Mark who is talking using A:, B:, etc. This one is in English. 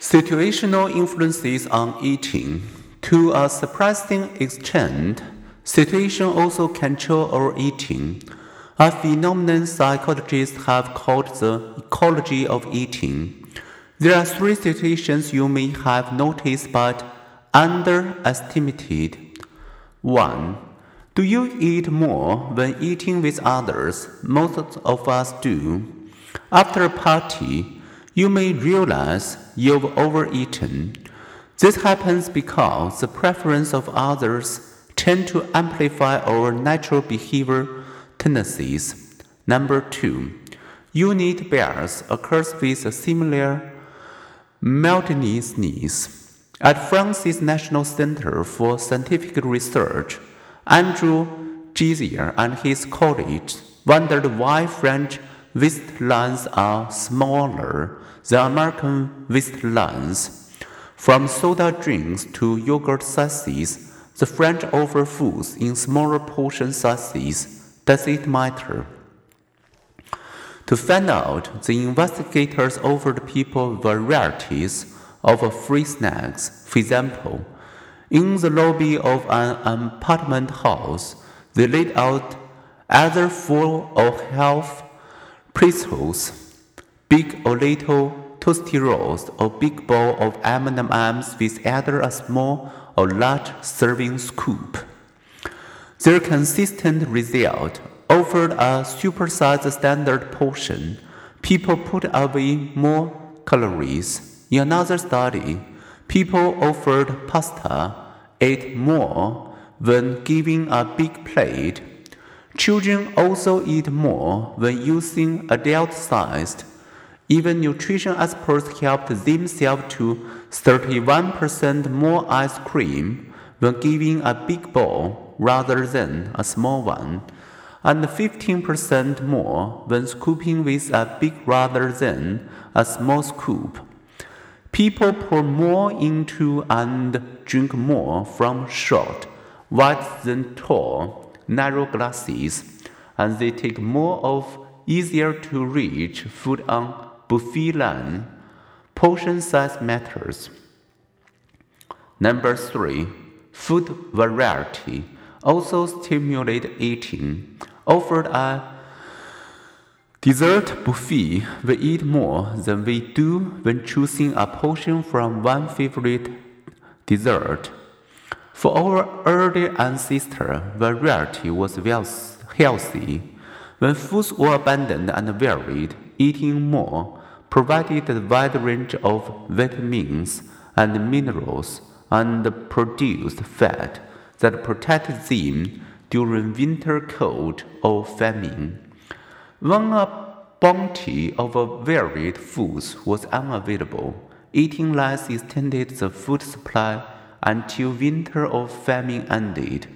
A: Situational influences on eating. To a surprising extent, situation also control our eating, a phenomenon psychologists have called the ecology of eating. There are three situations you may have noticed but underestimated. 1. Do you eat more when eating with others? Most of us do. After a party, you may realize you've overeaten. This happens because the preference of others tend to amplify our natural behavior tendencies. Number two, unit bias occurs with a similar multitudinousness. At France's National Center for Scientific Research, Andrew Geier and his colleagues wondered why French waistlines are smaller than American waistlines. From soda drinks to yogurt sizes, the French offer foods in smaller portion sizes. Does it matter? To find out, the investigators offered people varieties of free snacks. For example, in the lobby of an apartment house, they laid out either full or health pretzels, big or little Tootsie Rolls, or big bowl of M&Ms with either a small or large serving scoop. Their consistent result offered a supersized standard portion. People put away more calories. In another study, People offered pasta ate more when given a big plate. Children also eat more when using adult sized. Even nutrition experts helped themselves to 31% more ice cream when giving a big bowl rather than a small one, and 15% more when scooping with a big rather than a small scoop. People pour more into and drink more from short, wide than tall, narrow glasses, and they take more of easier to reach food on buffet line. Portion size matters. Number three, food variety also stimulate eating. Offered a Dessert buffet, we eat more than we do when choosing a portion from one favorite dessert. For our early ancestor, variety was well healthy. When foods were abundant and varied, eating more provided a wide range of vitamins and minerals and produced fat that protected them during winter cold or famine. When a bounty of varied foods was unavailable, eating less extended the food supply until winter of famine ended.